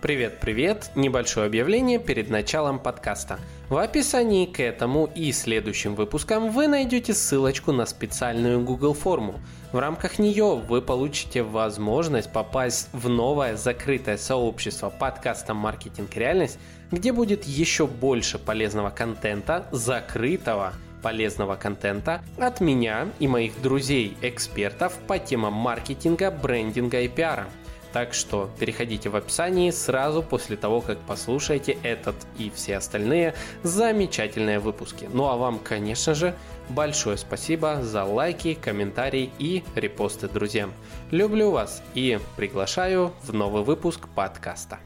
Привет-привет! Небольшое объявление перед началом подкаста. В описании к этому и следующим выпускам вы найдете ссылочку на специальную Google форму. В рамках нее вы получите возможность попасть в новое закрытое сообщество подкаста «Маркетинг реальность», где будет еще больше полезного контента, закрытого полезного контента от меня и моих друзей-экспертов по темам маркетинга, брендинга и пиара – так что переходите в описании сразу после того, как послушаете этот и все остальные замечательные выпуски. Ну а вам, конечно же, большое спасибо за лайки, комментарии и репосты друзьям. Люблю вас и приглашаю в новый выпуск подкаста.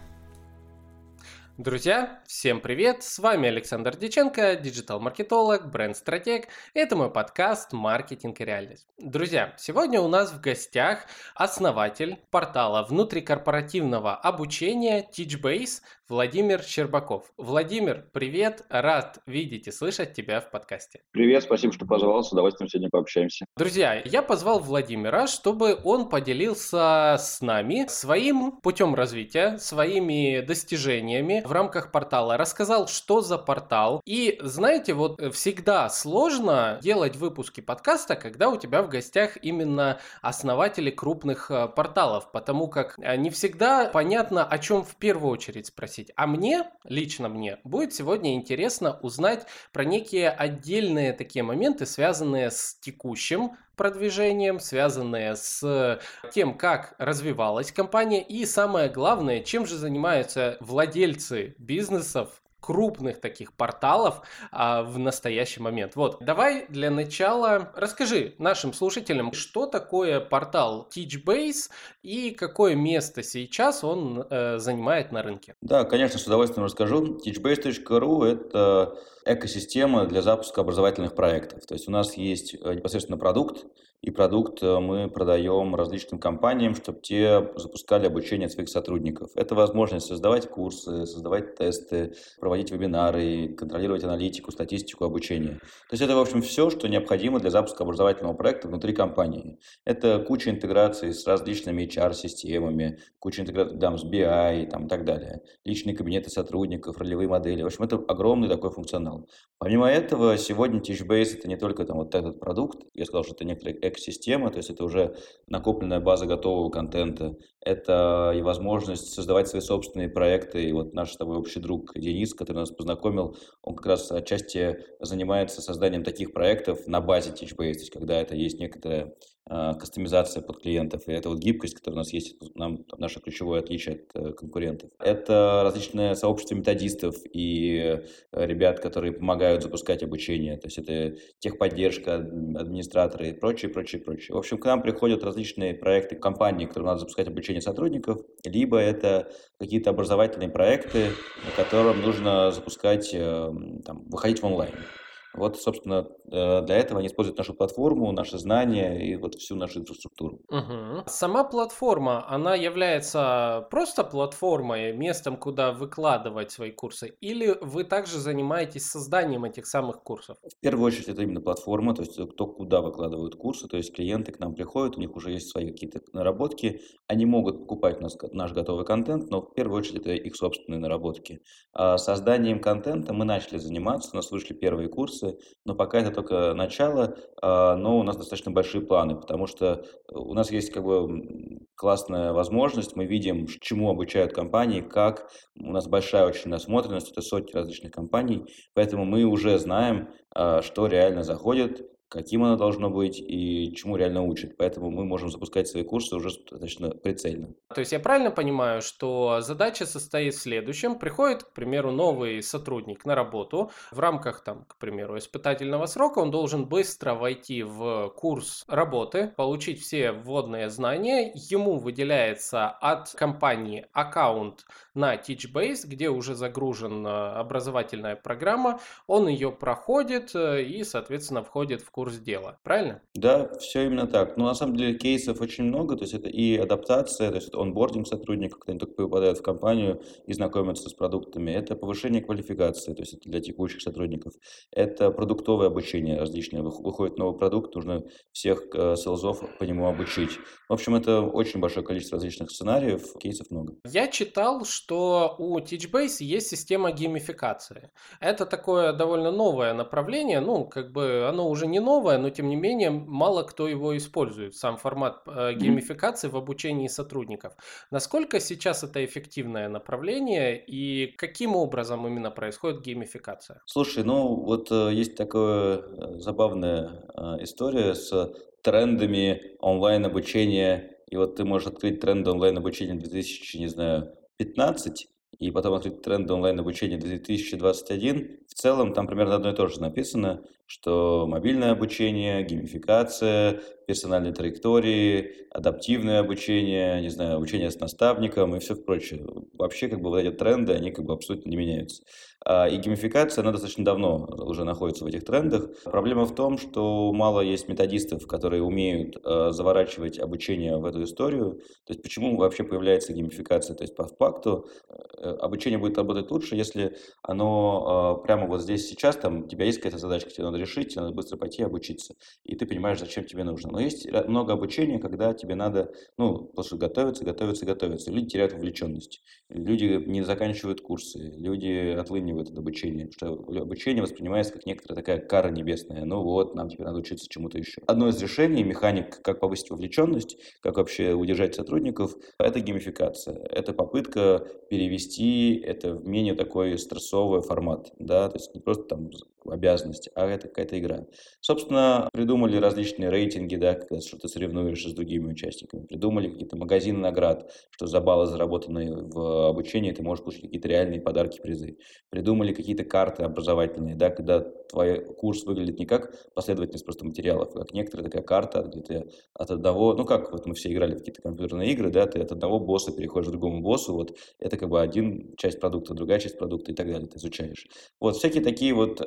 Друзья, всем привет! С вами Александр Диченко, диджитал-маркетолог, бренд-стратег. Это мой подкаст «Маркетинг и реальность». Друзья, сегодня у нас в гостях основатель портала внутрикорпоративного обучения TeachBase Владимир Щербаков. Владимир, привет! Рад видеть и слышать тебя в подкасте. Привет, спасибо, что позвал. С удовольствием сегодня пообщаемся. Друзья, я позвал Владимира, чтобы он поделился с нами своим путем развития, своими достижениями в рамках портала, рассказал, что за портал. И знаете, вот всегда сложно делать выпуски подкаста, когда у тебя в гостях именно основатели крупных э, порталов, потому как э, не всегда понятно, о чем в первую очередь спросить. А мне, лично мне, будет сегодня интересно узнать про некие отдельные такие моменты, связанные с текущим продвижением, связанные с тем, как развивалась компания и самое главное, чем же занимаются владельцы бизнесов крупных таких порталов а, в настоящий момент. Вот, давай для начала расскажи нашим слушателям, что такое портал Teachbase и какое место сейчас он э, занимает на рынке. Да, конечно, с удовольствием расскажу. Teachbase.ru – это экосистема для запуска образовательных проектов. То есть у нас есть э, непосредственно продукт, и продукт э, мы продаем различным компаниям, чтобы те запускали обучение своих сотрудников. Это возможность создавать курсы, создавать тесты, проводить вебинары, контролировать аналитику, статистику обучения. То есть это, в общем, все, что необходимо для запуска образовательного проекта внутри компании. Это куча интеграций с различными HR-системами, куча интеграций там, с BI там, и так далее, личные кабинеты сотрудников, ролевые модели. В общем, это огромный такой функционал. Помимо этого, сегодня Teachbase это не только там, вот этот продукт, я сказал, что это некоторая экосистема, то есть это уже накопленная база готового контента, это и возможность создавать свои собственные проекты. И вот наш с тобой общий друг Денис, который нас познакомил, он как раз отчасти занимается созданием таких проектов на базе Teachbase, то есть когда это есть некоторая кастомизация под клиентов, и это вот гибкость, которая у нас есть, нам, наше ключевое отличие от э, конкурентов. Это различные сообщества методистов и э, ребят, которые помогают запускать обучение, то есть это техподдержка, администраторы и прочее, прочее, прочее. В общем, к нам приходят различные проекты компании, которые надо запускать обучение сотрудников, либо это какие-то образовательные проекты, на котором нужно запускать, э, там, выходить в онлайн. Вот, собственно, э, для этого они используют нашу платформу, наши знания и вот всю нашу инфраструктуру. Угу. Сама платформа, она является просто платформой, местом, куда выкладывать свои курсы, или вы также занимаетесь созданием этих самых курсов? В первую очередь это именно платформа, то есть кто куда выкладывают курсы, то есть клиенты к нам приходят, у них уже есть свои какие-то наработки, они могут покупать нас наш готовый контент, но в первую очередь это их собственные наработки. А созданием контента мы начали заниматься, у нас вышли первые курсы, курсы, но пока это только начало, а, но у нас достаточно большие планы, потому что у нас есть как бы классная возможность, мы видим, чему обучают компании, как, у нас большая очень насмотренность, это сотни различных компаний, поэтому мы уже знаем, а, что реально заходит, каким оно должно быть и чему реально учит. Поэтому мы можем запускать свои курсы уже достаточно прицельно. То есть я правильно понимаю, что задача состоит в следующем. Приходит, к примеру, новый сотрудник на работу. В рамках, там, к примеру, испытательного срока он должен быстро войти в курс работы, получить все вводные знания. Ему выделяется от компании аккаунт на TeachBase, где уже загружена образовательная программа. Он ее проходит э, и, соответственно, входит в курс дела. Правильно? Да, все именно так. Но на самом деле кейсов очень много. То есть это и адаптация, то есть это онбординг сотрудников, когда они только попадают в компанию и знакомятся с продуктами. Это повышение квалификации, то есть это для текущих сотрудников. Это продуктовое обучение различное. Выходит новый продукт, нужно всех э, селзов по нему обучить. В общем, это очень большое количество различных сценариев, кейсов много. Я читал, что у Teachbase есть система геймификации. Это такое довольно новое направление, ну, как бы оно уже не новое, но тем не менее мало кто его использует, сам формат э, геймификации в обучении сотрудников. Насколько сейчас это эффективное направление и каким образом именно происходит геймификация? Слушай, ну вот э, есть такая э, забавная э, история с трендами онлайн-обучения. И вот ты можешь открыть тренды онлайн-обучения 2000, не знаю, 15, и потом открыть тренды онлайн-обучения 2021. В целом там примерно одно и то же написано, что мобильное обучение, геймификация, персональные траектории, адаптивное обучение, не знаю, обучение с наставником и все прочее. Вообще, как бы вот эти тренды, они как бы абсолютно не меняются. А, и геймификация, она достаточно давно уже находится в этих трендах. Проблема в том, что мало есть методистов, которые умеют э, заворачивать обучение в эту историю. То есть почему вообще появляется геймификация? То есть по факту э, обучение будет работать лучше, если оно э, прямо вот здесь сейчас, там, у тебя есть какая-то задачка, тебе надо решить, тебе надо быстро пойти обучиться, и ты понимаешь, зачем тебе нужно. Но есть много обучения, когда тебе надо, ну, просто готовиться, готовиться, готовиться. Люди теряют вовлеченность. Люди не заканчивают курсы, люди отлынивают от обучения, что обучение воспринимается как некоторая такая кара небесная. Ну вот, нам теперь надо учиться чему-то еще. Одно из решений, механик, как повысить вовлеченность, как вообще удержать сотрудников, это геймификация. Это попытка перевести это в менее такой стрессовый формат, да, то есть не просто там обязанность, а это какая-то игра. Собственно, придумали различные рейтинги, да, что ты соревнуешься с другими участниками. Придумали какие-то магазины наград, что за баллы, заработанные в обучении, ты можешь получить какие-то реальные подарки, призы. Придумали какие-то карты образовательные, да, когда твой курс выглядит не как последовательность просто материалов, а как некоторая такая карта, где ты от одного, ну как вот мы все играли в какие-то компьютерные игры, да, ты от одного босса переходишь к другому боссу, вот это как бы один часть продукта, другая часть продукта и так далее, ты изучаешь. Вот всякие такие вот э,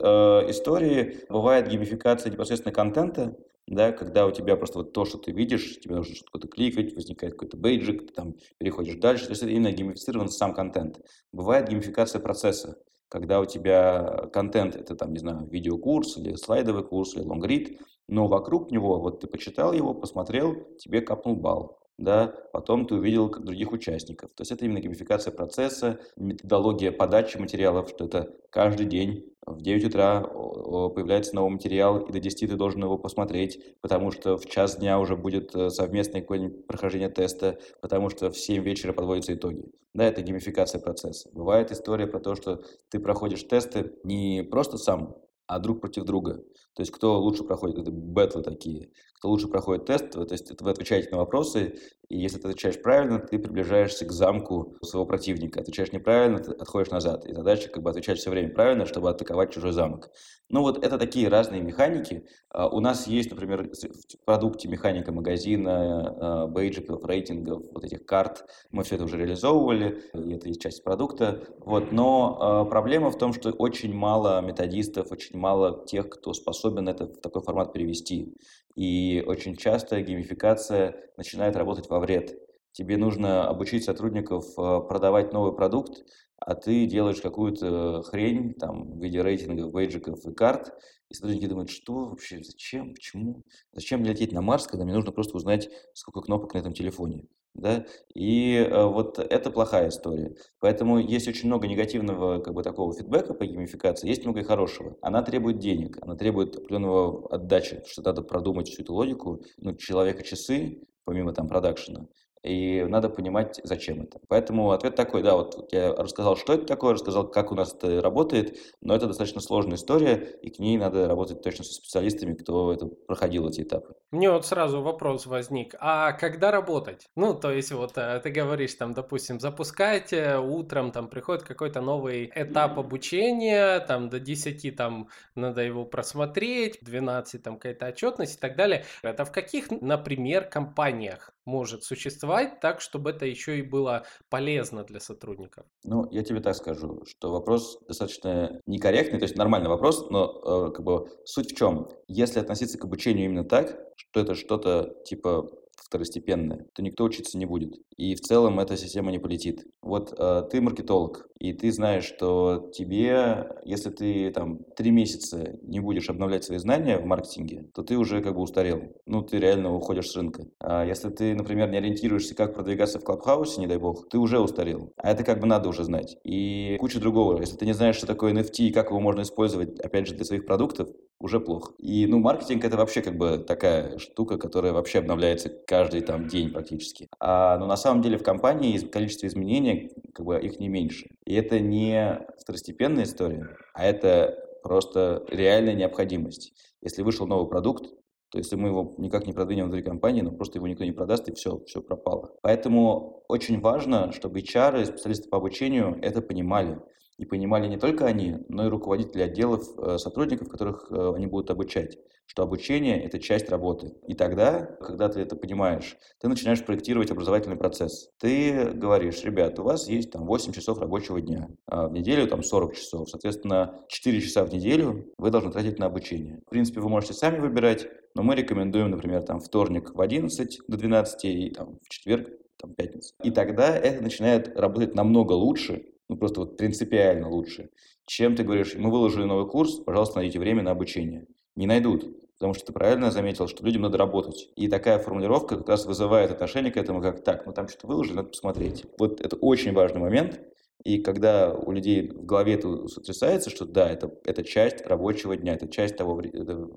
истории. Бывает геймификация непосредственно контента, да, когда у тебя просто вот то, что ты видишь, тебе нужно что-то кликать, возникает какой-то бейджик, ты там переходишь дальше. То есть это именно геймифицирован сам контент. Бывает геймификация процесса, когда у тебя контент, это там, не знаю, видеокурс или слайдовый курс или лонгрид, но вокруг него, вот ты почитал его, посмотрел, тебе капнул балл да, потом ты увидел других участников. То есть это именно геймификация процесса, методология подачи материалов, что это каждый день в 9 утра появляется новый материал, и до 10 ты должен его посмотреть, потому что в час дня уже будет э, совместное какое-нибудь прохождение теста, потому что в 7 вечера подводятся итоги. Да, это геймификация процесса. Бывает история про то, что ты проходишь тесты не просто сам, а друг против друга. То есть кто лучше проходит, это бэтлы такие, кто лучше проходит тест, то есть вы отвечаете на вопросы, и если ты отвечаешь правильно, ты приближаешься к замку своего противника. Отвечаешь неправильно, ты отходишь назад. И задача как бы отвечать все время правильно, чтобы атаковать чужой замок. Ну вот это такие разные механики. А, у нас есть, например, в продукте механика магазина, а, бейджиков, рейтингов, вот этих карт. Мы все это уже реализовывали, и это есть часть продукта. Вот. Но а, проблема в том, что очень мало методистов, очень мало тех, кто способен это в такой формат перевести. И очень часто геймификация начинает работать во вред. Тебе нужно обучить сотрудников э, продавать новый продукт, а ты делаешь какую-то хрень там, в виде рейтингов, бейджиков и карт, и сотрудники думают, что вообще, зачем, почему, зачем лететь на Марс, когда мне нужно просто узнать, сколько кнопок на этом телефоне да, и э, вот это плохая история. Поэтому есть очень много негативного как бы такого фидбэка по геймификации, есть много и хорошего. Она требует денег, она требует определенного отдачи, что надо продумать всю эту логику, ну, человека часы, помимо там продакшена, и надо понимать, зачем это. Поэтому ответ такой, да, вот я рассказал, что это такое, рассказал, как у нас это работает, но это достаточно сложная история, и к ней надо работать точно со специалистами, кто это проходил эти этапы. Мне вот сразу вопрос возник, а когда работать? Ну, то есть вот э, ты говоришь, там, допустим, запускайте, утром там приходит какой-то новый этап обучения, там до 10 там надо его просмотреть, 12 там какая-то отчетность и так далее. Это в каких, например, компаниях может существовать подавать так, чтобы это еще и было полезно для сотрудников? Ну, я тебе так скажу, что вопрос достаточно некорректный, то есть нормальный вопрос, но э, как бы суть в чем? Если относиться к обучению именно так, что это что-то типа второстепенное, то никто учиться не будет. И в целом эта система не полетит. Вот э, ты маркетолог, и ты знаешь, что тебе, если ты там три месяца не будешь обновлять свои знания в маркетинге, то ты уже как бы устарел. Ну, ты реально уходишь с рынка. А если ты, например, не ориентируешься, как продвигаться в Клабхаусе, не дай бог, ты уже устарел. А это как бы надо уже знать. И куча другого. Если ты не знаешь, что такое NFT и как его можно использовать, опять же, для своих продуктов, уже плохо. И, ну, маркетинг это вообще как бы такая штука, которая вообще обновляется каждый там день практически. А, но на самом деле в компании количество изменений, как бы их не меньше. И это не второстепенная история, а это просто реальная необходимость. Если вышел новый продукт, то если мы его никак не продвинем внутри компании, ну просто его никто не продаст, и все, все пропало. Поэтому очень важно, чтобы HR и специалисты по обучению это понимали. И понимали не только они, но и руководители отделов, э, сотрудников, которых э, они будут обучать, что обучение – это часть работы. И тогда, когда ты это понимаешь, ты начинаешь проектировать образовательный процесс. Ты говоришь, ребят, у вас есть там 8 часов рабочего дня, а в неделю там 40 часов, соответственно, 4 часа в неделю вы должны тратить на обучение. В принципе, вы можете сами выбирать, но мы рекомендуем, например, там вторник в 11 до 12 и там в четверг там, пятница. И тогда это начинает работать намного лучше, ну просто вот принципиально лучше, чем ты говоришь, мы выложили новый курс, пожалуйста, найдите время на обучение. Не найдут, потому что ты правильно заметил, что людям надо работать. И такая формулировка как раз вызывает отношение к этому, как так, ну там что-то выложили, надо посмотреть. Вот это очень важный момент, и когда у людей в голове это сотрясается, что да, это, это часть рабочего дня, это часть того это,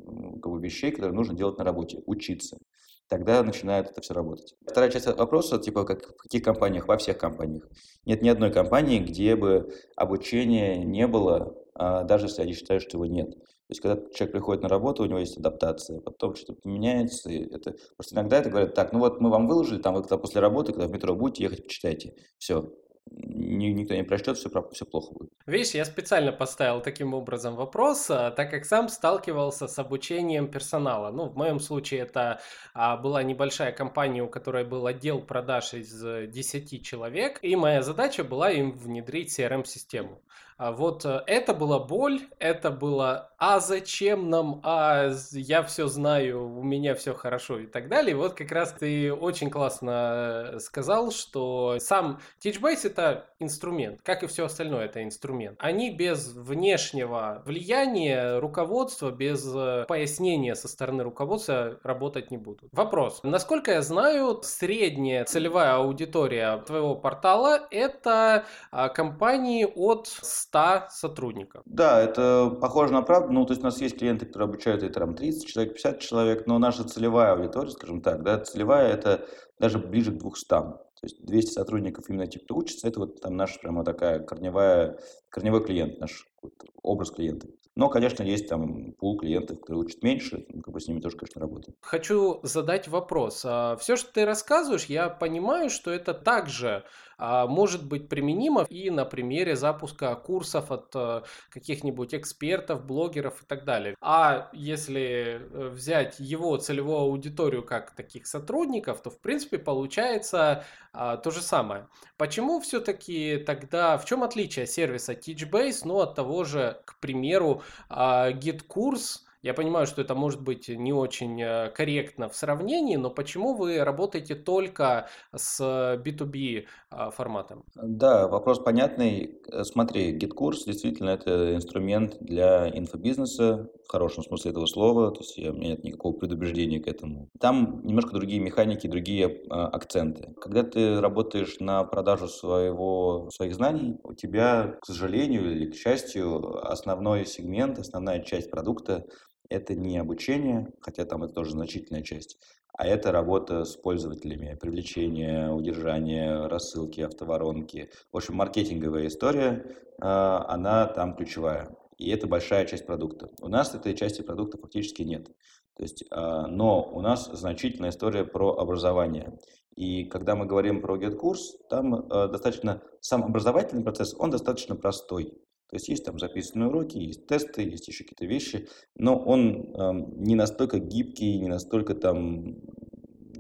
вещей, которые нужно делать на работе, учиться тогда начинает это все работать. Вторая часть вопроса, типа, как, в каких компаниях? Во всех компаниях. Нет ни одной компании, где бы обучения не было, а, даже если они считают, что его нет. То есть, когда человек приходит на работу, у него есть адаптация, потом что-то меняется. Это... Просто иногда это говорят, так, ну вот мы вам выложили, там вы когда после работы, когда в метро будете ехать, почитайте. Все, никто не прочтет, все, все плохо будет. Видишь, я специально поставил таким образом вопрос, а, так как сам сталкивался с обучением персонала. Ну, в моем случае это а, была небольшая компания, у которой был отдел продаж из 10 человек, и моя задача была им внедрить CRM-систему. А вот э, это была боль, это было «а зачем нам?», «а я все знаю, у меня все хорошо» и так далее. вот как раз ты очень классно э, сказал, что сам TeachBase это инструмент, как и все остальное это инструмент. Они без внешнего влияния руководства, без э, пояснения со стороны руководства работать не будут. Вопрос. Насколько я знаю, средняя целевая аудитория твоего портала это а, компании от 100 сотрудников. Да, это похоже на правду. Ну, то есть у нас есть клиенты, которые обучают и там 30 человек, 50 человек, но наша целевая аудитория, скажем так, да, целевая это даже ближе к 200. То есть 200 сотрудников именно те, кто учится, это вот там наша прямо такая корневая, корневой клиент, наш вот, образ клиента. Но, конечно, есть там пул клиентов, которые учат меньше, ну, как бы с ними тоже, конечно, работаем. Хочу задать вопрос. А Все, что ты рассказываешь, я понимаю, что это также может быть применимо и на примере запуска курсов от э, каких-нибудь экспертов, блогеров и так далее. А если э, взять его целевую аудиторию как таких сотрудников, то в принципе получается а, то же самое. Почему все-таки тогда, в чем отличие сервиса Teachbase, ну от того же, к примеру, а, GitKurs, я понимаю, что это может быть не очень э, корректно в сравнении, но почему вы работаете только с B2B а, форматом? Да, вопрос понятный. Э, смотри, GitKurs действительно это инструмент для инфобизнеса в хорошем смысле этого слова, то есть у меня нет никакого предубеждения к этому. Там немножко другие механики, другие а, акценты. Когда ты работаешь на продажу своего, своих знаний, у тебя, к сожалению или к счастью, основной сегмент, основная часть продукта это не обучение, хотя там это тоже значительная часть, а это работа с пользователями, привлечение, удержание, рассылки, автоворонки. В общем, маркетинговая история, а, она там ключевая. И это большая часть продукта. У нас этой части продукта фактически нет. То есть, а, но у нас значительная история про образование. И когда мы говорим про GetCourse, там а, достаточно сам образовательный процесс, он достаточно простой. То есть есть там записанные уроки, есть тесты, есть еще какие-то вещи, но он не настолько гибкий, не настолько там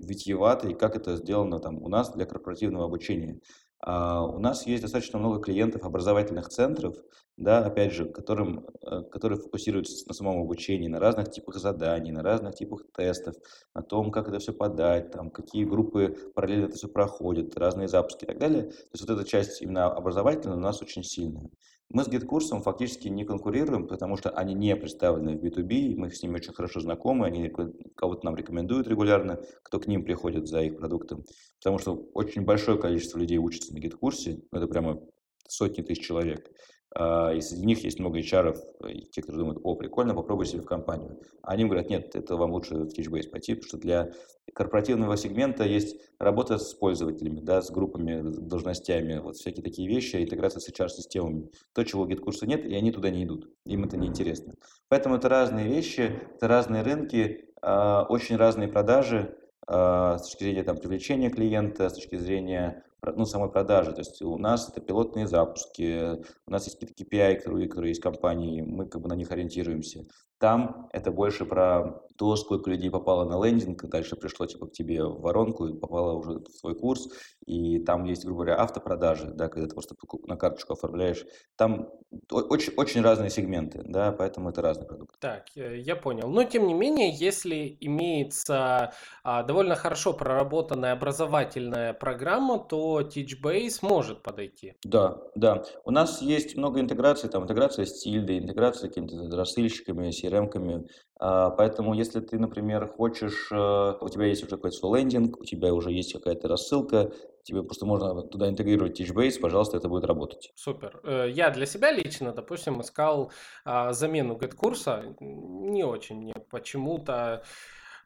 витьевато и как это сделано там у нас для корпоративного обучения. А у нас есть достаточно много клиентов образовательных центров, да, опять же, которым, э, которые фокусируются на самом обучении, на разных типах заданий, на разных типах тестов, на том, как это все подать, там, какие группы параллельно это все проходят, разные запуски и так далее. То есть вот эта часть именно образовательная у нас очень сильная. Мы с GitKурсом фактически не конкурируем, потому что они не представлены в B2B, мы с ними очень хорошо знакомы, они кого-то нам рекомендуют регулярно, кто к ним приходит за их продуктом, потому что очень большое количество людей учатся на GitKурсе, это прямо сотни тысяч человек. А, и среди них есть много HR, и те, кто думают, о, прикольно, попробуй себе в компанию. А они говорят, нет, это вам лучше в Teachbase пойти, потому что для корпоративного сегмента есть работа с пользователями, да, с группами, должностями, вот всякие такие вещи, интеграция с HR-системами. То, чего у GitKursa нет, и они туда не идут, им это неинтересно. Поэтому это разные вещи, это разные рынки, а, очень разные продажи, а, с точки зрения там, привлечения клиента, с точки зрения ну, самой продажи. То есть у нас это пилотные запуски, у нас есть KPI, которые, которые есть компании, мы как бы на них ориентируемся. Там это больше про то, сколько людей попало на лендинг, дальше пришло типа к тебе в воронку и попало уже в свой курс, и там есть, грубо говоря, автопродажи, да, когда ты просто на карточку оформляешь. Там очень, очень разные сегменты, да, поэтому это разный продукт. Так, я понял. Но тем не менее, если имеется а, довольно хорошо проработанная образовательная программа, то TeachBase может подойти. Да, да. У нас есть много интеграций, там интеграция с Тильдой, интеграция с какими-то рассыльщиками, CRM-ками, а, поэтому, если ты, например, хочешь, э, у тебя есть уже какой-то свой лендинг, у тебя уже есть какая-то рассылка, тебе просто можно туда интегрировать TeachBase, пожалуйста, это будет работать. Супер. Э, я для себя лично, допустим, искал а, замену GetCursa, не очень мне почему-то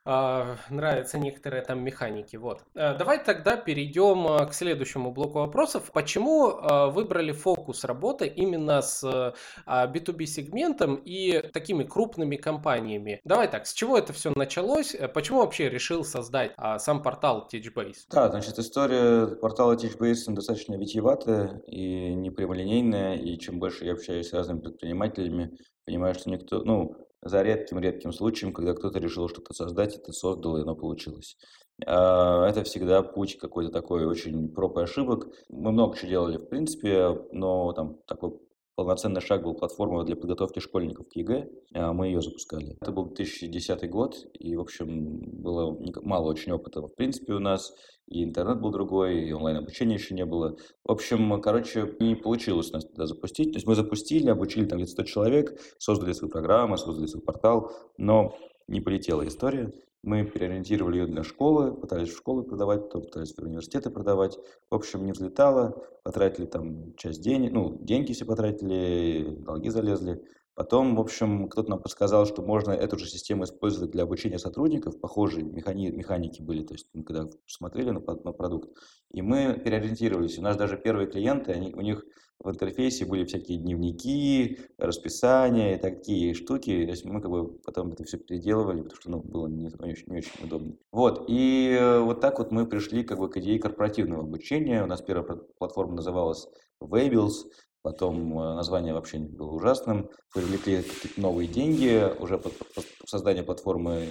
нравятся некоторые там механики. Вот. Э, давай тогда перейдем э, к следующему блоку вопросов. Почему э, выбрали фокус работы именно с э, B2B сегментом и такими крупными компаниями? Давай так, с чего это все началось? Почему вообще решил создать э, сам портал Teachbase? Да, значит, история портала Teachbase достаточно витиеватая и непрямолинейная, и чем больше я общаюсь с разными предпринимателями, понимаю, что никто, ну, за редким-редким случаем, когда кто-то решил что-то создать, это создал, и оно получилось. А, это всегда путь какой-то такой очень проб и ошибок. Мы много чего делали, в принципе, но там такой полноценный шаг был платформа для подготовки школьников к ЕГЭ. А, мы ее запускали. Это был 2010 год, и, в общем, было мало очень опыта. В принципе, у нас и интернет был другой, и онлайн-обучения еще не было. В общем, короче, не получилось нас тогда запустить. То есть мы запустили, обучили там где-то 100 человек, создали свою программу, создали свой портал, но не полетела история. Мы переориентировали ее для школы, пытались в школы продавать, потом пытались в университеты продавать. В общем, не взлетало, потратили там часть денег, ну, деньги все потратили, долги залезли. Потом, в общем, кто-то нам подсказал, что можно эту же систему использовать для обучения сотрудников. Похожие механи механики были, то есть мы когда смотрели на, на продукт, и мы переориентировались. У нас даже первые клиенты, они, у них в интерфейсе были всякие дневники, расписания и такие штуки. То есть мы как бы потом это все переделывали, потому что ну, было не, не, очень, не очень удобно. Вот, и вот так вот мы пришли как бы к идее корпоративного обучения. У нас первая платформа называлась Wables. Потом э, название вообще было ужасным. Привлекли новые деньги уже под, под создание платформы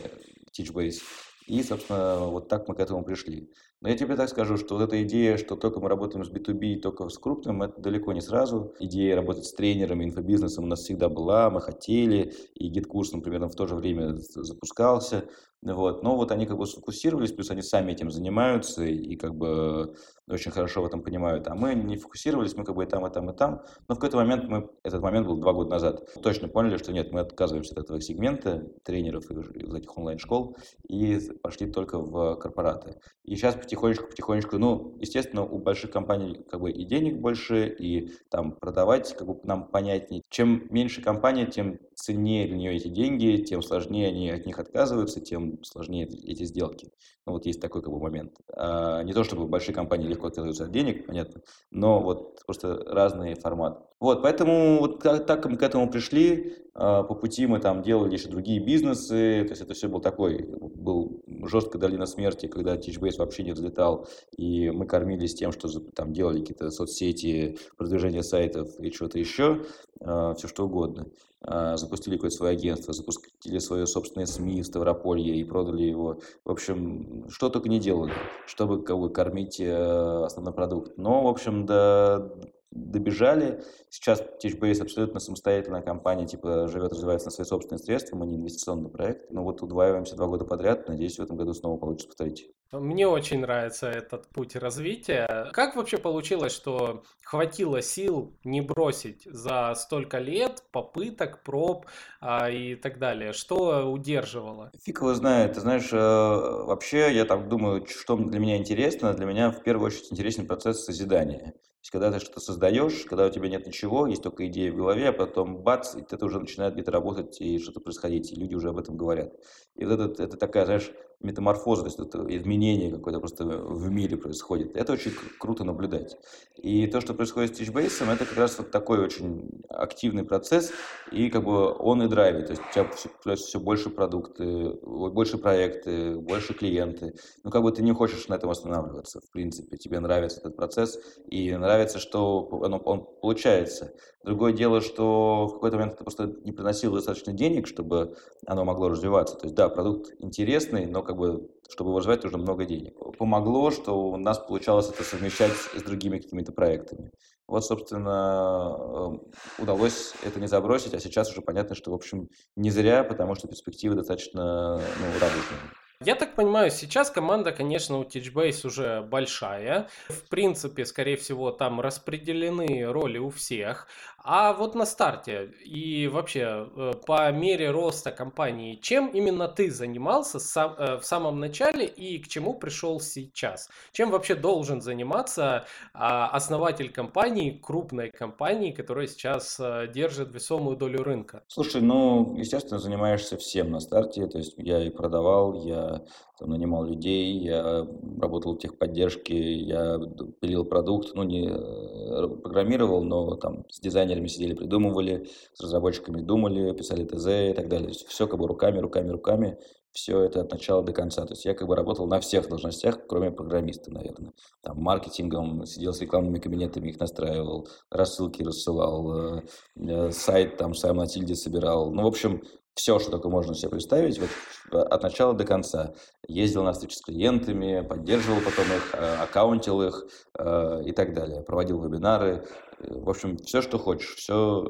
Teachbase. И, собственно, вот так мы к этому пришли. Но я тебе так скажу, что вот эта идея, что только мы работаем с B2B, только с крупным, это далеко не сразу. Идея работать с тренерами, инфобизнесом у нас всегда была, мы хотели, и GetCourse, например, в то же время запускался. Вот. Но вот они как бы сфокусировались, плюс они сами этим занимаются и как бы очень хорошо в этом понимают. А мы не фокусировались, мы как бы и там, и там, и там. Но в какой-то момент мы, этот момент был два года назад, точно поняли, что нет, мы отказываемся от этого сегмента тренеров из этих онлайн-школ и пошли только в корпораты. И сейчас потихонечку, потихонечку, ну, естественно, у больших компаний как бы и денег больше, и там продавать как бы нам понятнее. Чем меньше компания, тем ценнее для нее эти деньги, тем сложнее они от них отказываются, тем сложнее эти сделки. Ну, вот есть такой как бы момент. А, не то, чтобы большие компании легко отказываются от денег, понятно, но вот просто разные форматы. Вот, поэтому вот как, так мы к этому пришли. А, по пути мы там делали еще другие бизнесы. То есть это все был такой, был жесткая долина смерти, когда TeachBase вообще не взлетал. И мы кормились тем, что там делали какие-то соцсети, продвижение сайтов и что-то еще. э, все что угодно. Э, запустили какое-то свое агентство, запустили свое собственное СМИ в Ставрополье и продали его. В общем, что только не делали, чтобы как бы, кормить э, основной продукт. Но, в общем, до, добежали. Сейчас TeachBase абсолютно самостоятельная компания, типа живет, развивается на свои собственные средства, мы не инвестиционный проект. Но вот удваиваемся два года подряд, надеюсь, в этом году снова получится повторить. Мне очень нравится этот путь развития. Как вообще получилось, что хватило сил не бросить за столько лет попыток, проб а, и так далее? Что удерживало? Фиг его знает. Ты знаешь, э, вообще я так думаю, что для меня интересно. Для меня в первую очередь интересен процесс созидания. То есть, когда ты что-то создаешь, когда у тебя нет ничего, есть только идея в голове, а потом бац, и это уже начинает где-то работать и что-то происходить, и люди уже об этом говорят. И вот это, это такая, знаешь, метаморфоза, то есть это изменение какое-то просто в мире происходит. Это очень круто наблюдать. И то, что происходит с Teachbase, это как раз вот такой очень активный процесс, и как бы он и драйвит. То есть у тебя появляется все больше продукты, больше проекты, больше клиенты. Ну, как бы ты не хочешь на этом останавливаться, в принципе. Тебе нравится этот процесс, и нравится, что он, он получается. Другое дело, что в какой-то момент это просто не приносило достаточно денег, чтобы оно могло развиваться. То есть, да, продукт интересный, но как бы, чтобы его развивать, нужно много денег. Помогло, что у нас получалось это совмещать с другими какими-то проектами. Вот, собственно, э, удалось это не забросить, а сейчас уже понятно, что, в общем, не зря, потому что перспективы достаточно ну, радужные. Я так понимаю, сейчас команда, конечно, у TeachBase уже большая. В принципе, скорее всего, там распределены роли у всех. А вот на старте и вообще э, по мере роста компании, чем именно ты занимался э, в самом начале и к чему пришел сейчас? Чем вообще должен заниматься а, основатель компании, крупной компании, которая сейчас э, держит весомую долю рынка? Слушай, ну, естественно, занимаешься всем на старте. То есть я и продавал, я там, нанимал людей, я работал в техподдержке, я пилил продукт, ну, не программировал, но там с дизайнером дизайнерами сидели, придумывали, с разработчиками думали, писали ТЗ и так далее. То есть все как бы руками, руками, руками. Все это от начала до конца. То есть я как бы работал на всех должностях, кроме программиста, наверное. Там маркетингом, сидел с рекламными кабинетами, их настраивал, рассылки рассылал, э, э, сайт там сам на тильде собирал. Ну, в общем, все, что только можно себе представить, вот от начала до конца. Ездил на встречи с клиентами, поддерживал потом их, э, аккаунтил их э, и так далее. Проводил вебинары. В общем, все, что хочешь, все,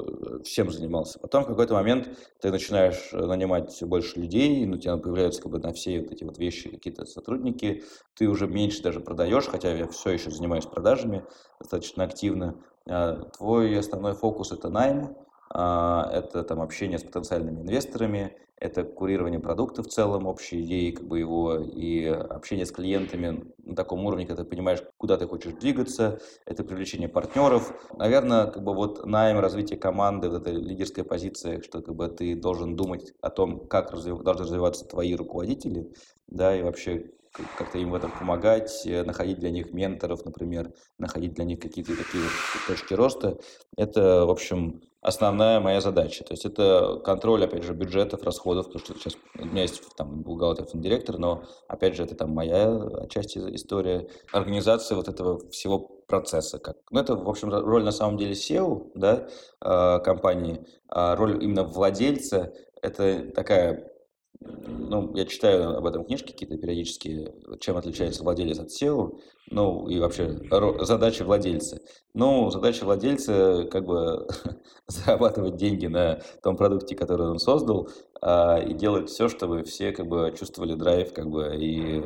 всем занимался. Потом в какой-то момент ты начинаешь нанимать все больше людей, ну, у тебя появляются как бы на все вот эти вот вещи какие-то сотрудники, ты уже меньше даже продаешь, хотя я все еще занимаюсь продажами достаточно активно. А твой основной фокус – это найм, это там общение с потенциальными инвесторами, это курирование продукта в целом, общей идеи как бы его, и общение с клиентами на таком уровне, когда ты понимаешь, куда ты хочешь двигаться, это привлечение партнеров. Наверное, как бы вот найм, развитие команды, вот эта лидерская позиция, что как бы ты должен думать о том, как развив... должны развиваться твои руководители, да, и вообще как-то им в этом помогать, э, находить для них менторов, например, находить для них какие-то такие точки роста. Это, в общем, основная моя задача. То есть это контроль, опять же, бюджетов, расходов, потому что сейчас у меня есть там бухгалтер, директор, но, опять же, это там моя отчасти история. Организация вот этого всего процесса. Как, ну, это, в общем, роль на самом деле SEO, да, э, компании, а роль именно владельца – это такая ну, я читаю об этом книжки какие-то периодически, чем отличается владелец от SEO, ну, и вообще задача владельца. Ну, задача владельца как бы зарабатывать деньги на том продукте, который он создал, а, и делать все, чтобы все как бы чувствовали драйв как бы и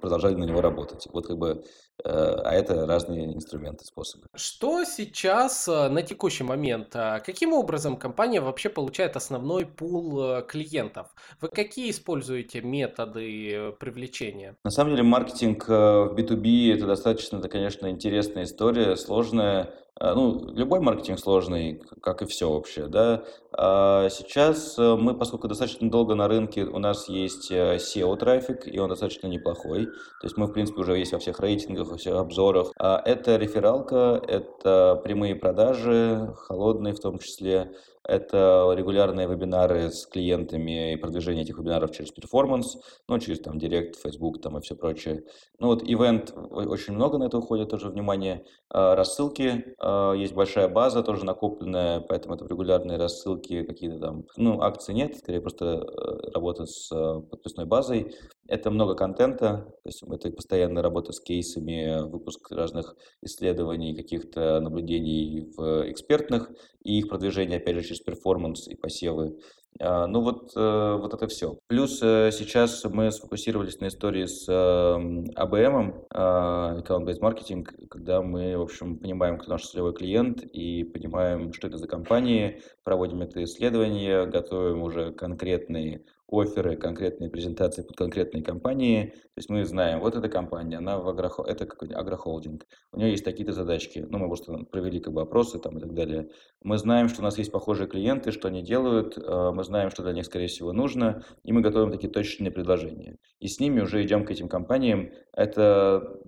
продолжали на него работать. Вот как бы Э, а это разные инструменты, способы. Что сейчас э, на текущий момент? А каким образом компания вообще получает основной пул э, клиентов? Вы какие используете методы привлечения? На самом деле маркетинг в B2B это достаточно, это, конечно, интересная история, сложная. А, ну, любой маркетинг сложный, как и все вообще, да. А сейчас э, мы, поскольку достаточно долго на рынке, у нас есть э, SEO-трафик, и он достаточно неплохой. То есть мы, в принципе, уже есть во всех рейтингах, во всех обзорах. А это рефералка, это прямые продажи, холодные в том числе, это регулярные вебинары с клиентами и продвижение этих вебинаров через перформанс, ну, через там Директ, Facebook там и все прочее. Ну, вот ивент, очень много на это уходит тоже внимание. А, рассылки, э, есть большая база тоже накопленная, поэтому это регулярные рассылки, какие-то там, ну, акций нет, скорее просто э, работа с подписной базой. Это много контента, то есть это постоянная работа с кейсами, выпуск разных исследований, каких-то наблюдений в экспертных и их продвижение, опять же, через перформанс и посевы. А, ну вот, э, вот это все. Плюс э, сейчас мы сфокусировались на истории с ABM, а, Account-Based Marketing, когда мы, в общем, понимаем, кто наш целевой клиент и понимаем, что это за компании, проводим это исследование, готовим уже конкретные оферы, конкретные презентации под конкретные компании. То есть мы знаем, вот эта компания, она в агро, это какой-нибудь агрохолдинг, у нее есть такие-то задачки. Ну, мы просто провели как бы опросы там и так далее. Мы знаем, что у нас есть похожие клиенты, что они делают, э, мы знаем, что для них, скорее всего, нужно, и мы готовим такие точные предложения. И с ними уже идем к этим компаниям. Это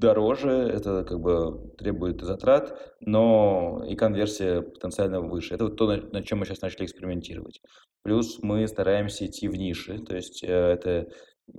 дороже, это как бы требует затрат, но и конверсия потенциально выше. Это вот то, над чем мы сейчас начали экспериментировать. Плюс мы стараемся идти в ниши, то есть э, это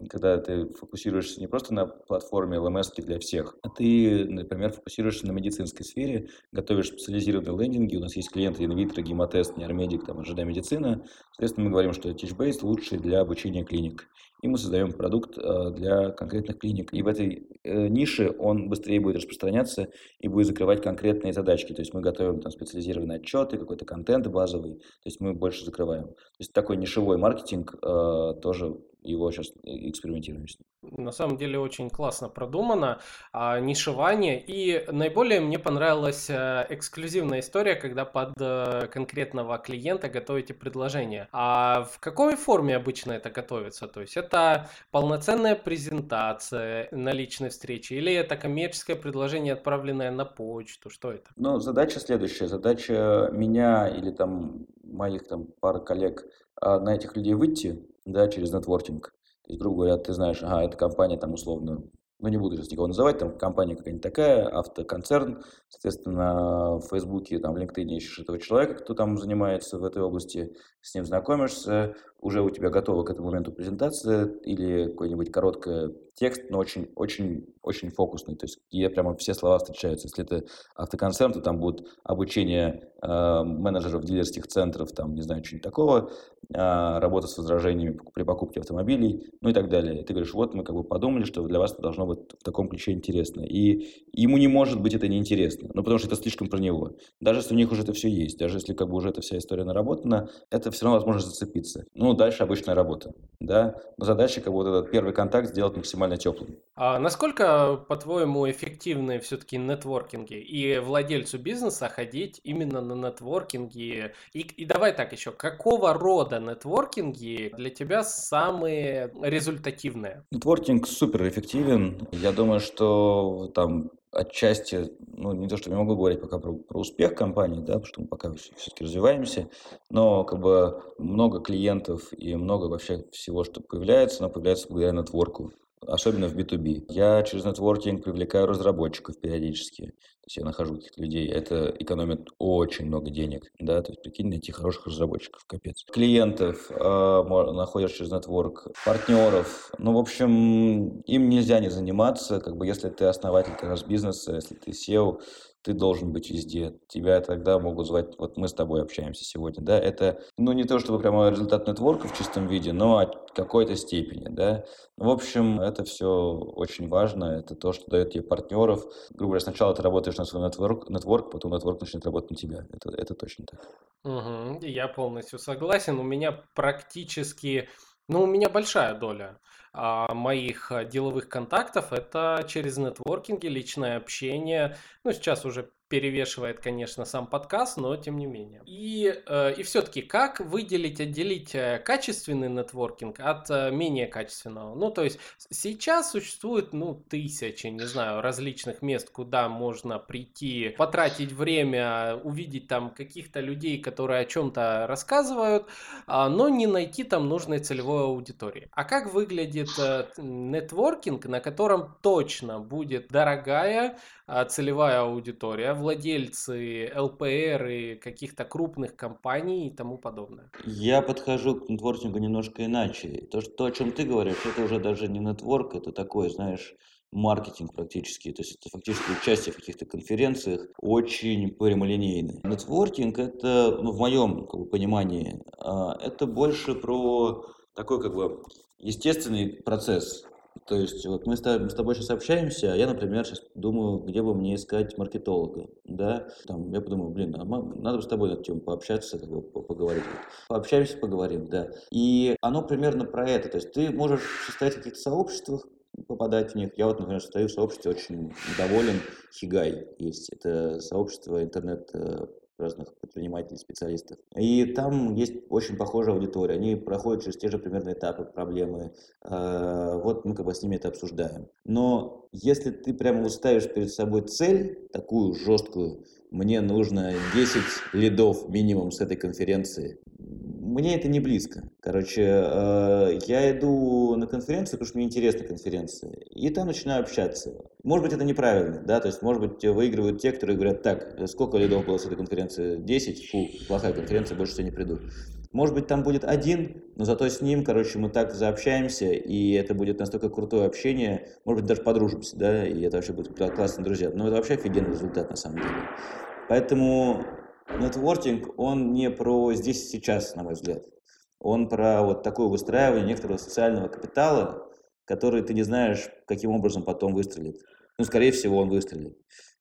когда ты фокусируешься не просто на платформе LMS для всех, а ты, например, фокусируешься на медицинской сфере, готовишь специализированные лендинги, у нас есть клиенты инвитро, гемотест, нейромедик, там, ожидая медицина. Соответственно, мы говорим, что TeachBase лучший для обучения клиник. И мы создаем продукт э, для конкретных клиник. И в этой э, нише он быстрее будет распространяться и будет закрывать конкретные задачки. То есть мы готовим там специализированные отчеты, какой-то контент базовый. То есть мы больше закрываем. То есть такой нишевой маркетинг э, тоже его сейчас экспериментируем с ним. На самом деле очень классно продумано, а, нишевание. И наиболее мне понравилась а, эксклюзивная история, когда под а, конкретного клиента готовите предложение. А в какой форме обычно это готовится? То есть это полноценная презентация на личной встрече или это коммерческое предложение, отправленное на почту? Что это? Ну, задача следующая. Задача меня или там моих там пары коллег на этих людей выйти, да, через нетворкинг. То есть, грубо говоря, ты знаешь, ага, эта компания там условно ну не буду сейчас никого называть, там компания какая-нибудь такая, автоконцерн, соответственно, в Фейсбуке, там, в LinkedIn ищешь этого человека, кто там занимается в этой области, с ним знакомишься, уже у тебя готова к этому моменту презентация или какой-нибудь короткий текст, но очень, очень, очень фокусный, то есть где прямо все слова встречаются. Если это автоконцерн, то там будет обучение э, менеджеров дилерских центров, там, не знаю, что-нибудь такого, э, работа с возражениями при покупке автомобилей, ну и так далее. И ты говоришь, вот мы как бы подумали, что для вас это должно быть в таком ключе интересно. И ему не может быть это неинтересно, ну потому что это слишком про него. Даже если у них уже это все есть, даже если как бы уже эта вся история наработана, это все равно возможно зацепиться. Ну, дальше обычная работа, да. Но задача как бы вот этот первый контакт сделать максимально теплым. А насколько, по-твоему, эффективны все-таки нетворкинги и владельцу бизнеса ходить именно на нетворкинги? И, и давай так еще, какого рода нетворкинги для тебя самые результативные? Нетворкинг супер эффективен. Я думаю, что там отчасти, ну, не то, что я могу говорить пока про, про успех компании, да, потому что мы пока все-таки развиваемся, но как бы много клиентов и много вообще всего, что появляется, но появляется благодаря нетворку особенно в B2B. Я через нетворкинг привлекаю разработчиков периодически. То есть я нахожу каких-то людей. Это экономит очень много денег. Да? То есть прикинь, найти хороших разработчиков, капец. Клиентов э, находишь через нетворк, партнеров. Ну, в общем, им нельзя не заниматься. Как бы если ты основатель как раз бизнеса, если ты SEO, ты должен быть везде. Тебя тогда могут звать, вот мы с тобой общаемся сегодня, да, это, ну, не то чтобы прямо результат нетворка в чистом виде, но от какой-то степени, да. В общем, это все очень важно, это то, что дает тебе партнеров. Грубо говоря, сначала ты работаешь на свой нетворк, нетворк потом нетворк начнет работать на тебя. Это, это точно так. Угу, я полностью согласен. У меня практически ну, у меня большая доля а, моих а, деловых контактов это через нетворкинги, личное общение. Ну, сейчас уже перевешивает, конечно, сам подкаст, но тем не менее. И, э, и все-таки, как выделить, отделить э, качественный нетворкинг от э, менее качественного? Ну, то есть сейчас существует, ну, тысячи, не знаю, различных мест, куда можно прийти, потратить время, увидеть там каких-то людей, которые о чем-то рассказывают, а, но не найти там нужной целевой аудитории. А как выглядит нетворкинг, на котором точно будет дорогая целевая аудитория, владельцы ЛПР и каких-то крупных компаний и тому подобное? Я подхожу к нетворкингу немножко иначе. То, что, то, о чем ты говоришь, это уже даже не нетворк, это такой, знаешь, маркетинг практически, то есть это фактически участие в каких-то конференциях, очень прямолинейный. Нетворкинг это, ну, в моем как бы, понимании, а, это больше про такой как бы естественный процесс. То есть вот мы с тобой сейчас общаемся, а я, например, сейчас думаю, где бы мне искать маркетолога, да, там, я подумаю, блин, а надо бы с тобой на эту тему пообщаться, как бы, поговорить, пообщаемся, поговорим, да, и оно примерно про это, то есть ты можешь состоять в каких-то сообществах, попадать в них. Я вот, например, состою в сообществе очень доволен. Хигай есть. Это сообщество интернет э, разных предпринимателей, специалистов. И там есть очень похожая аудитория. Они проходят через те же примерно этапы, проблемы. Э, вот мы как бы с ними это обсуждаем. Но если ты прямо ставишь перед собой цель, такую жесткую, мне нужно 10 лидов минимум с этой конференции, мне это не близко. Короче, э, я иду на конференцию, потому что мне интересна конференция, и там начинаю общаться. Может быть, это неправильно, да, то есть, может быть, выигрывают те, которые говорят, так, сколько лидов было с этой конференции? 10? Фу, плохая конференция, больше я не приду. Может быть, там будет один, но зато с ним, короче, мы так заобщаемся, и это будет настолько крутое общение, может быть, даже подружимся, да, и это вообще будут классные друзья. Но это вообще офигенный результат, на самом деле. Поэтому нетворкинг, он не про здесь и сейчас, на мой взгляд. Он про вот такое выстраивание некоторого социального капитала, который ты не знаешь, каким образом потом выстрелит. Ну, скорее всего, он выстрелит.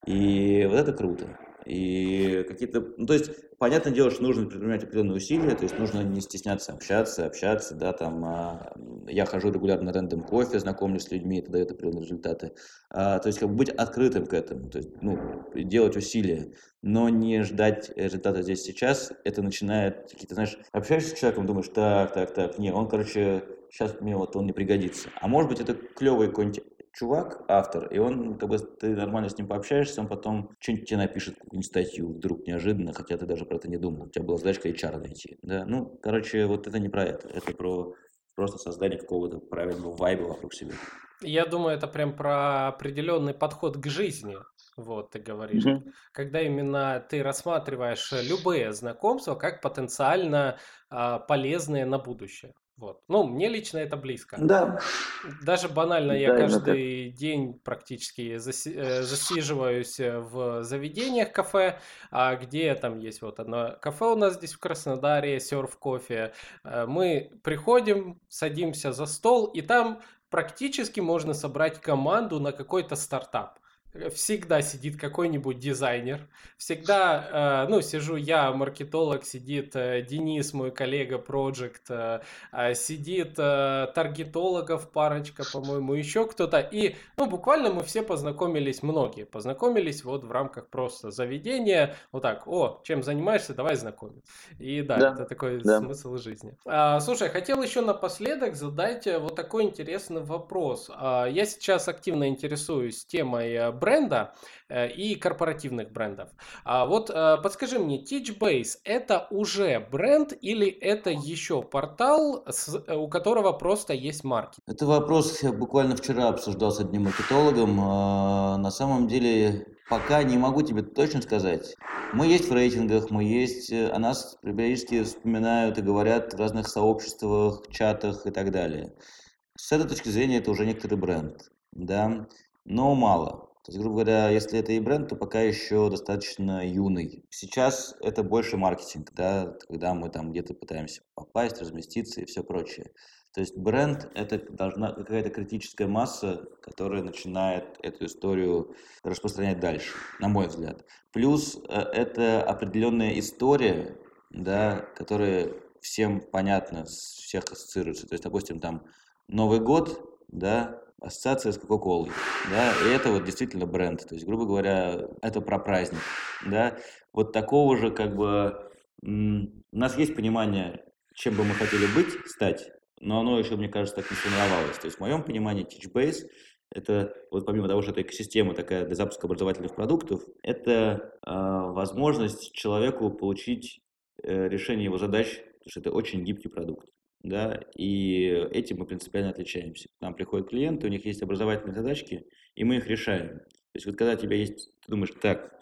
И вот это круто. И какие-то, ну, то есть, понятное дело, что нужно предпринимать определенные усилия, то есть нужно не стесняться общаться, общаться, да, там, а, я хожу регулярно на рандом кофе, знакомлюсь с людьми, это дает определенные результаты. А, то есть, как бы быть открытым к этому, то есть, ну, делать усилия, но не ждать результата здесь сейчас, это начинает какие-то, знаешь, общаешься с человеком, думаешь, так, так, так, не, он, короче, сейчас мне вот он не пригодится. А может быть, это клевый какой-нибудь чувак, автор, и он, как бы, ты нормально с ним пообщаешься, он потом что-нибудь тебе напишет, какую-нибудь статью вдруг неожиданно, хотя ты даже про это не думал. У тебя была задачка HR найти. Да? Ну, короче, вот это не про это. Это про просто создание какого-то правильного вайба вокруг себя. Я думаю, это прям про определенный подход к жизни. Вот, ты говоришь. Mm-hmm. Когда именно ты рассматриваешь любые знакомства как потенциально а, полезные на будущее. Вот. Ну, мне лично это близко. Да. Даже банально, я да, каждый день практически заси, э, засиживаюсь э, в заведениях кафе, а где там есть вот одно кафе у нас здесь в Краснодаре, серф кофе. Э, мы приходим, садимся за стол, и там практически можно собрать команду на какой-то стартап всегда сидит какой-нибудь дизайнер, всегда, э, ну, сижу я, маркетолог, сидит э, Денис, мой коллега, проект, э, а сидит таргетологов парочка, по-моему, еще кто-то, и, ну, буквально мы все познакомились, многие познакомились вот в рамках просто заведения, вот так, о, чем занимаешься, давай знакомить. И да, да это такой да. смысл жизни. А, слушай, хотел еще напоследок задать вот такой интересный вопрос. А, я сейчас активно интересуюсь темой бренда э, и корпоративных брендов. А вот э, подскажи мне, Teachbase это уже бренд или это еще портал, э, у которого просто есть маркетинг? Это вопрос буквально вчера обсуждал с одним маркетологом. А, на самом деле Пока не могу тебе точно сказать. Мы есть в рейтингах, мы есть, о нас периодически вспоминают и говорят в разных сообществах, чатах и так далее. С этой точки зрения это уже некоторый бренд, да, но мало. То есть, грубо говоря, если это и бренд, то пока еще достаточно юный. Сейчас это больше маркетинг, да, когда мы там где-то пытаемся попасть, разместиться и все прочее. То есть бренд – это должна какая-то критическая масса, которая начинает эту историю распространять дальше, на мой взгляд. Плюс э, это определенная история, да, которая всем понятна, всех ассоциируется. То есть, допустим, там Новый год, да, ассоциация с Кока-Колой, да, и это вот действительно бренд, то есть, грубо говоря, это про праздник, да, вот такого же, как бы, у нас есть понимание, чем бы мы хотели быть, стать, но оно еще, мне кажется, так не сформировалось, то есть, в моем понимании Teachbase это, вот помимо того, что это экосистема такая для запуска образовательных продуктов, это э, возможность человеку получить э, решение его задач, потому что это очень гибкий продукт да, и этим мы принципиально отличаемся. К нам приходят клиенты, у них есть образовательные задачки, и мы их решаем. То есть вот когда у тебя есть, ты думаешь, так,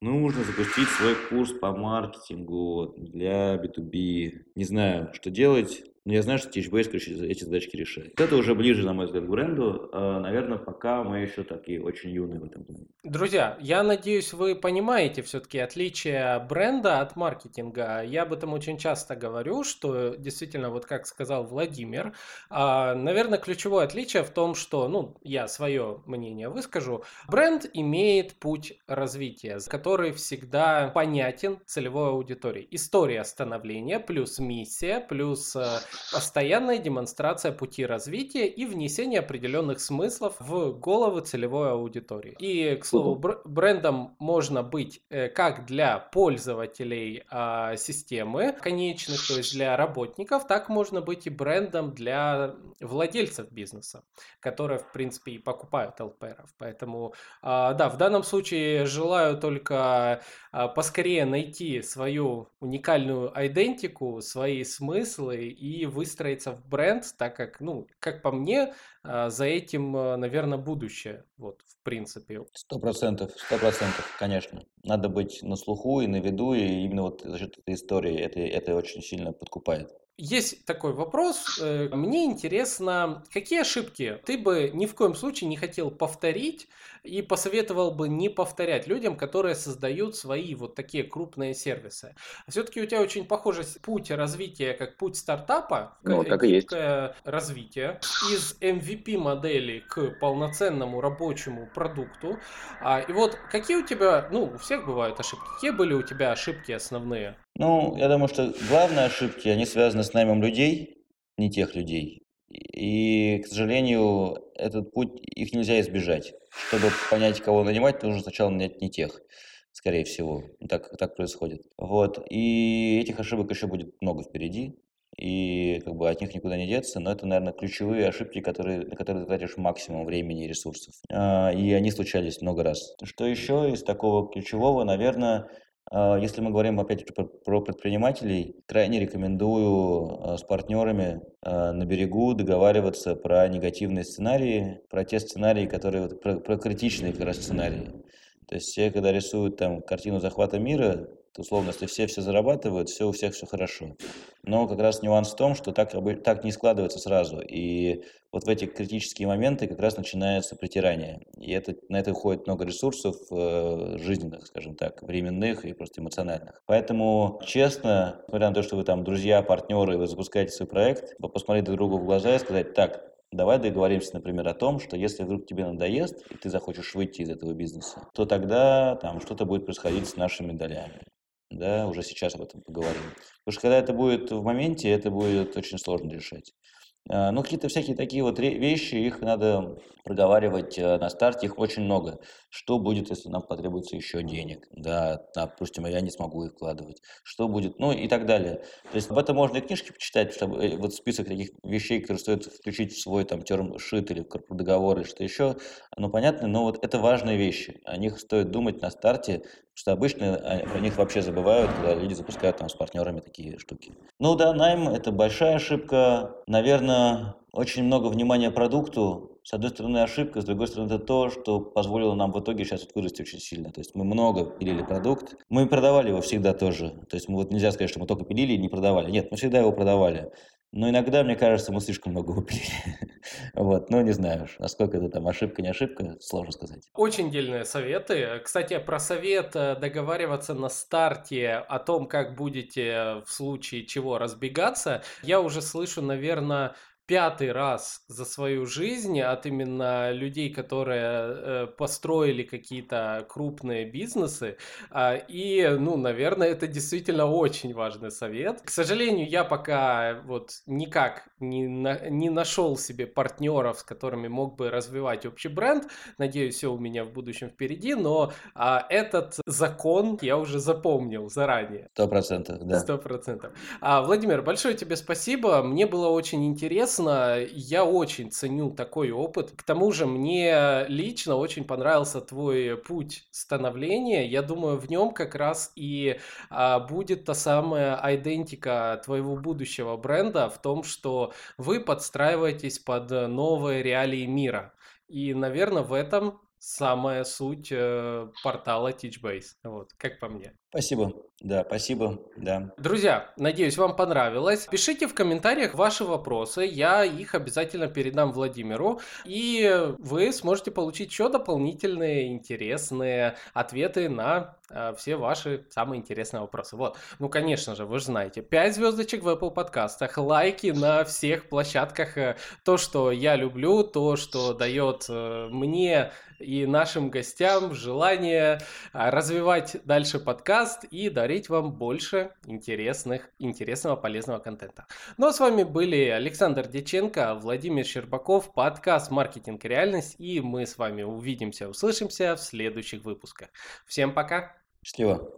нужно запустить свой курс по маркетингу для B2B, не знаю, что делать, Но я знаю, что TeachBase, короче, эти задачки решает. Это уже ближе, на мой взгляд, к бренду. А, наверное, пока мы еще такие очень юные в этом плане. Друзья, я надеюсь, вы понимаете все-таки отличие бренда от маркетинга. Я об этом очень часто говорю, что действительно, вот как сказал Владимир, а, наверное, ключевое отличие в том, что, ну, я свое мнение выскажу, бренд имеет путь развития, который всегда понятен целевой аудитории. История становления плюс миссия плюс э, постоянная демонстрация пути развития и внесение определенных смыслов в головы целевой аудитории. И, к слову, брендом можно быть э, как для пользователей а, системы конечных, то есть для работников, так можно быть и брендом для владельцев бизнеса, которые, в принципе, и покупают ЛПРов. Поэтому, а, да, в данном случае желаю только а, поскорее найти свою уникальную идентику, свои смыслы и выстроиться в бренд, так как, ну, как по мне, а, за этим, а, наверное, будущее, вот, в принципе. Сто процентов, сто процентов, конечно. Надо быть на слуху и на виду, и именно вот за счет этой истории это, это очень сильно подкупает. Есть такой вопрос. Э, мне интересно, какие ошибки ты бы ни в коем случае не хотел повторить и посоветовал бы не повторять людям, которые создают свои вот такие крупные сервисы. Все-таки у тебя очень похожий путь развития, как путь стартапа, ну, так и есть. развитие из MVP модели к полноценному рабочему продукту. А, и вот какие у тебя, ну, у всех бывают ошибки. Какие были у тебя ошибки основные? Ну, я думаю, что главные ошибки, они связаны с наймом людей, не тех людей. И, к сожалению, этот путь, их нельзя избежать. Чтобы понять, кого нанимать, нужно сначала нанять не тех, скорее всего. Так, так происходит. Вот. И этих ошибок еще будет много впереди. И как бы от них никуда не деться, но это, наверное, ключевые ошибки, которые, на которые ты тратишь максимум времени и ресурсов. А, и они случались много раз. Что еще из такого ключевого, наверное, если мы говорим опять про предпринимателей, крайне рекомендую а, с партнерами а, на берегу договариваться про негативные сценарии, про те сценарии, которые про, про критичные как раз сценарии. То есть все, когда рисуют там картину захвата мира, условно, если все все зарабатывают, все у всех все хорошо. Но как раз нюанс в том, что так, так не складывается сразу. И вот в эти критические моменты как раз начинается притирание. И это, на это уходит много ресурсов э, жизненных, скажем так, временных и просто эмоциональных. Поэтому, честно, несмотря на то, что вы там друзья, партнеры, вы запускаете свой проект, посмотреть друг другу в глаза и сказать, так, Давай договоримся, например, о том, что если вдруг тебе надоест, и ты захочешь выйти из этого бизнеса, то тогда там что-то будет происходить с нашими долями да, уже сейчас об этом поговорим. Потому что когда это будет в моменте, это будет очень сложно решать. А, ну, какие-то всякие такие вот вещи, их надо проговаривать э, на старте, их очень много. Что будет, если нам потребуется еще денег? Да, допустим, я не смогу их вкладывать. Что будет? Ну и так далее. То есть об этом можно и книжки почитать, чтобы э, вот список таких вещей, которые стоит включить в свой там термшит или в договор или что еще, ну понятно, но вот это важные вещи. О них стоит думать на старте, потому что обычно о них вообще забывают, когда люди запускают там с партнерами такие штуки. Ну да, найм – это большая ошибка. Наверное, очень много внимания продукту, с одной стороны, ошибка, с другой стороны, это то, что позволило нам в итоге сейчас вырасти очень сильно. То есть мы много пилили продукт, мы продавали его всегда тоже. То есть мы вот нельзя сказать, что мы только пилили и не продавали. Нет, мы всегда его продавали. Но иногда, мне кажется, мы слишком много выпили. вот, ну, не знаю, насколько это там ошибка, не ошибка, сложно сказать. Очень дельные советы. Кстати, про совет э, договариваться на старте о том, как будете в случае чего разбегаться, я уже слышу, наверное, пятый раз за свою жизнь от именно людей, которые э, построили какие-то крупные бизнесы. Э, и, ну, наверное, это действительно очень важный совет. К сожалению, я пока вот никак не, на, не нашел себе партнеров, с которыми мог бы развивать общий бренд. Надеюсь, все у меня в будущем впереди, но э, этот закон я уже запомнил заранее. Сто процентов, да. Сто процентов. А, Владимир, большое тебе спасибо. Мне было очень интересно честно, я очень ценю такой опыт. К тому же мне лично очень понравился твой путь становления. Я думаю, в нем как раз и а, будет та самая идентика твоего будущего бренда в том, что вы подстраиваетесь под новые реалии мира. И, наверное, в этом самая суть э, портала TeachBase, вот, как по мне. Спасибо. Да, спасибо, да. Друзья, надеюсь, вам понравилось. Пишите в комментариях ваши вопросы, я их обязательно передам Владимиру, и вы сможете получить еще дополнительные интересные ответы на э, все ваши самые интересные вопросы. Вот, ну, конечно же, вы же знаете, 5 звездочек в Apple подкастах, лайки на всех площадках, э, то, что я люблю, то, что дает э, мне и нашим гостям желание развивать дальше подкаст и дарить вам больше интересных, интересного, полезного контента. Ну а с вами были Александр Деченко, Владимир Щербаков, подкаст «Маркетинг реальность», и мы с вами увидимся, услышимся в следующих выпусках. Всем пока! Счастливо!